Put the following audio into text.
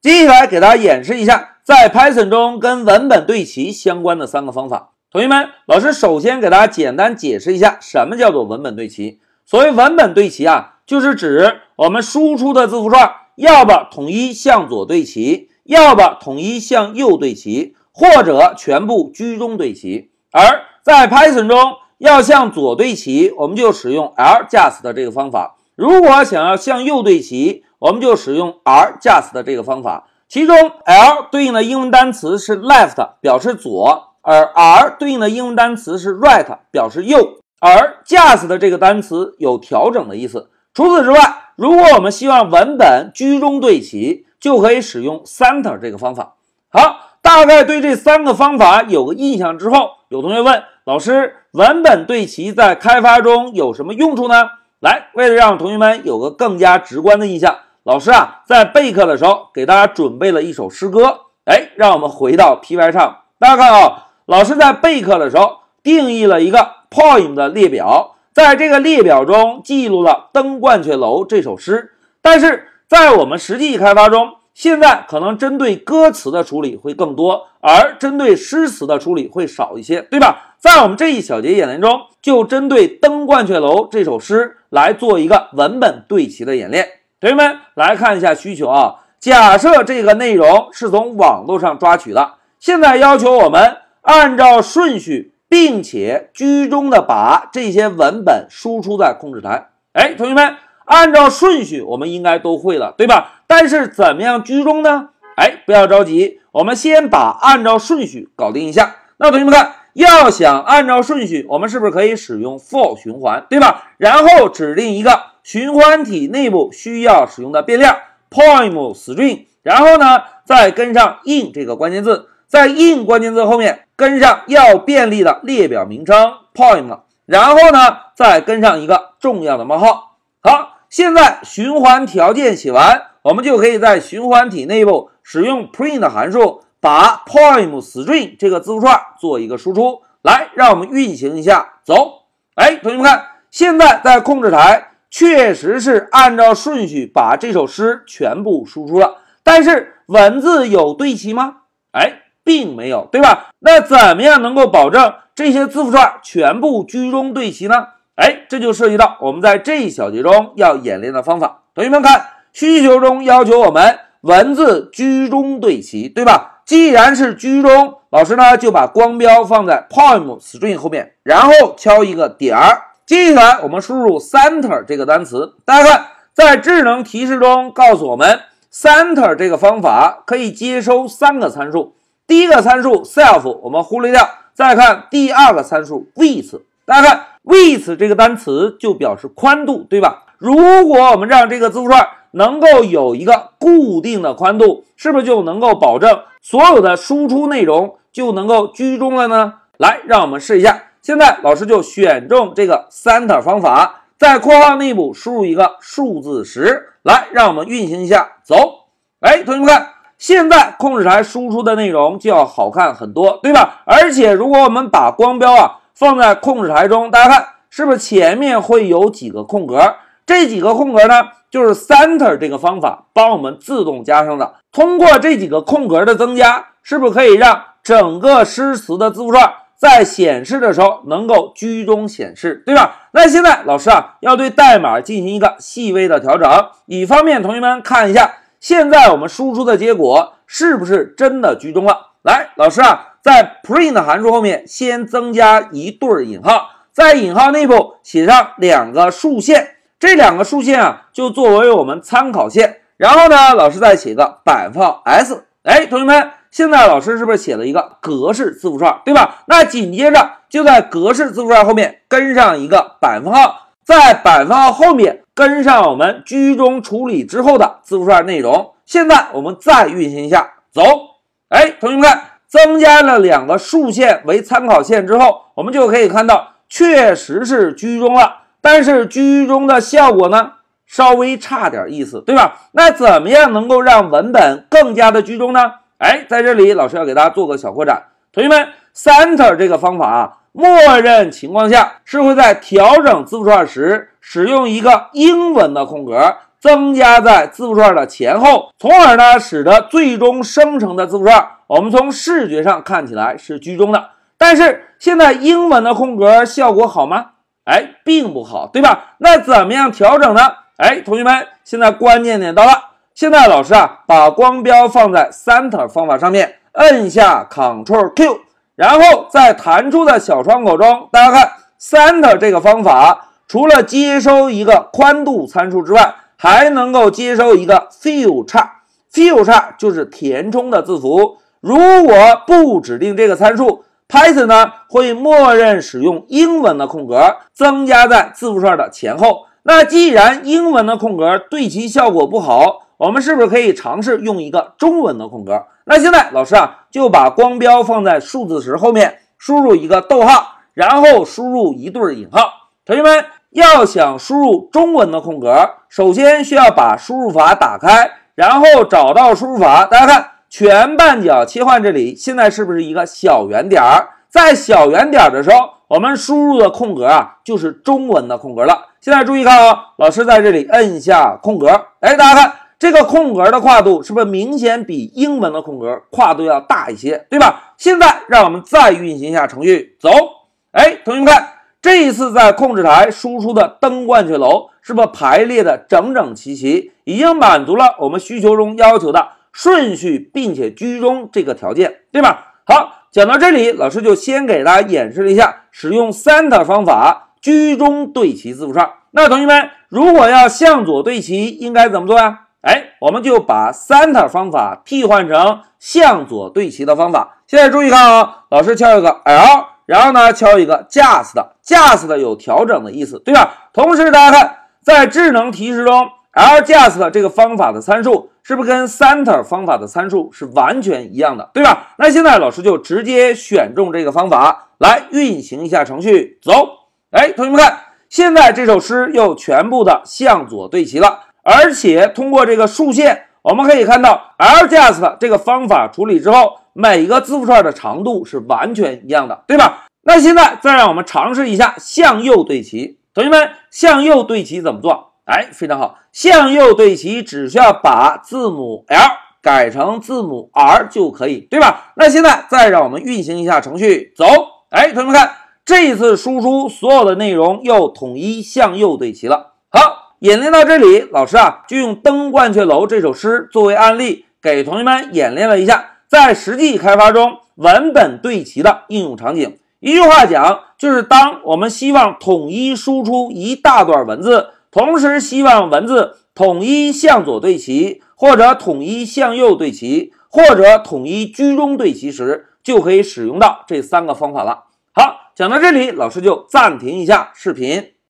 接下来给大家演示一下在 Python 中跟文本对齐相关的三个方法。同学们，老师首先给大家简单解释一下什么叫做文本对齐。所谓文本对齐啊，就是指我们输出的字符串要么统一向左对齐，要么统一向右对齐，或者全部居中对齐。而在 Python 中要向左对齐，我们就使用 ljust 的这个方法；如果想要向右对齐，我们就使用 rjust 的这个方法，其中 l 对应的英文单词是 left，表示左，而 r 对应的英文单词是 right，表示右。而 just 的这个单词有调整的意思。除此之外，如果我们希望文本居中对齐，就可以使用 center 这个方法。好，大概对这三个方法有个印象之后，有同学问老师，文本对齐在开发中有什么用处呢？来，为了让同学们有个更加直观的印象。老师啊，在备课的时候给大家准备了一首诗歌。哎，让我们回到 P Y 上，大家看啊，老师在备课的时候定义了一个 poem 的列表，在这个列表中记录了《登鹳雀楼》这首诗。但是在我们实际开发中，现在可能针对歌词的处理会更多，而针对诗词的处理会少一些，对吧？在我们这一小节演练中，就针对《登鹳雀楼》这首诗来做一个文本对齐的演练。同学们来看一下需求啊，假设这个内容是从网络上抓取的，现在要求我们按照顺序，并且居中的把这些文本输出在控制台。哎，同学们，按照顺序我们应该都会了，对吧？但是怎么样居中呢？哎，不要着急，我们先把按照顺序搞定一下。那同学们看。要想按照顺序，我们是不是可以使用 for 循环，对吧？然后指定一个循环体内部需要使用的变量 poem string，然后呢，再跟上 in 这个关键字，在 in 关键字后面跟上要便利的列表名称 poem，然后呢，再跟上一个重要的冒号。好，现在循环条件写完，我们就可以在循环体内部使用 print 函数。把 poem string 这个字符串做一个输出，来，让我们运行一下，走。哎，同学们看，现在在控制台确实是按照顺序把这首诗全部输出了，但是文字有对齐吗？哎，并没有，对吧？那怎么样能够保证这些字符串全部居中对齐呢？哎，这就涉及到我们在这一小节中要演练的方法。同学们看，需求中要求我们文字居中对齐，对吧？既然是居中，老师呢就把光标放在 poem string 后面，然后敲一个点儿。接下来我们输入 center 这个单词，大家看，在智能提示中告诉我们，center 这个方法可以接收三个参数。第一个参数 self 我们忽略掉，再看第二个参数 width，大家看 width 这个单词就表示宽度，对吧？如果我们让这个字符串能够有一个固定的宽度，是不是就能够保证所有的输出内容就能够居中了呢？来，让我们试一下。现在老师就选中这个 center 方法，在括号内部输入一个数字十。来，让我们运行一下，走。哎，同学们看，现在控制台输出的内容就要好看很多，对吧？而且如果我们把光标啊放在控制台中，大家看是不是前面会有几个空格？这几个空格呢，就是 center 这个方法帮我们自动加上的。通过这几个空格的。增加，是不是可以让整个诗词的。字符串在显示的时候能够居中显示，对吧？那现在老师啊，要对代码进行一个细微的调整，以方便同学们看一下，现在我们输出的结果是不是真的居中了？来，老师啊，在 print 函数后面先增加一对引号，在引号内部写上两个竖线。这两个竖线啊，就作为我们参考线。然后呢，老师再写个百分号 s。哎，同学们，现在老师是不是写了一个格式字符串，对吧？那紧接着就在格式字符串后面跟上一个百分号，在百分号后面跟上我们居中处理之后的字符串内容。现在我们再运行一下，走。哎，同学们看，增加了两个竖线为参考线之后，我们就可以看到，确实是居中了。但是居中的效果呢，稍微差点意思，对吧？那怎么样能够让文本更加的居中呢？哎，在这里老师要给大家做个小扩展，同学们，center 这个方法啊，默认情况下是会在调整字符串时使用一个英文的空格，增加在字符串的前后，从而呢使得最终生成的字符串，我们从视觉上看起来是居中的。但是现在英文的空格效果好吗？哎，并不好，对吧？那怎么样调整呢？哎，同学们，现在关键点到了。现在老师啊，把光标放在 Center 方法上面，摁下 Ctrl Q，然后在弹出的小窗口中，大家看 Center 这个方法，除了接收一个宽度参数之外，还能够接收一个 Fill 叉，Fill 叉就是填充的字符。如果不指定这个参数，Python 呢会默认使用英文的空格，增加在字符串的前后。那既然英文的空格对齐效果不好，我们是不是可以尝试用一个中文的空格？那现在老师啊就把光标放在数字词后面，输入一个逗号，然后输入一对引号。同学们要想输入中文的空格，首先需要把输入法打开，然后找到输入法。大家看全半角切换这里，现在是不是一个小圆点儿？在小圆点儿的时候，我们输入的空格啊就是中文的空格了。现在注意看啊，老师在这里摁一下空格，哎，大家看。这个空格的跨度是不是明显比英文的空格跨度要大一些，对吧？现在让我们再运行一下程序，走。哎，同学们看，这一次在控制台输出的灯冠雀楼是不是排列的整整齐齐，已经满足了我们需求中要求的顺序并且居中这个条件，对吧？好，讲到这里，老师就先给大家演示了一下使用 Center 方法居中对齐字符串。那同学们，如果要向左对齐，应该怎么做呀？我们就把 Center 方法替换成向左对齐的方法。现在注意看啊，老师敲一个 L，然后呢敲一个 Just，Just 有调整的意思，对吧？同时大家看，在智能提示中，LJust 这个方法的参数是不是跟 Center 方法的参数是完全一样的，对吧？那现在老师就直接选中这个方法来运行一下程序，走。哎，同学们看，现在这首诗又全部的向左对齐了。而且通过这个竖线，我们可以看到 LJust 这个方法处理之后，每个字符串的长度是完全一样的，对吧？那现在再让我们尝试一下向右对齐。同学们，向右对齐怎么做？哎，非常好，向右对齐只需要把字母 L 改成字母 R 就可以，对吧？那现在再让我们运行一下程序，走。哎，同学们看，这一次输出所有的内容又统一向右对齐了。好。演练到这里，老师啊就用《登鹳雀楼》这首诗作为案例，给同学们演练了一下在实际开发中文本对齐的应用场景。一句话讲，就是当我们希望统一输出一大段文字，同时希望文字统一向左对齐，或者统一向右对齐，或者统一居中对齐时，就可以使用到这三个方法了。好，讲到这里，老师就暂停一下视频。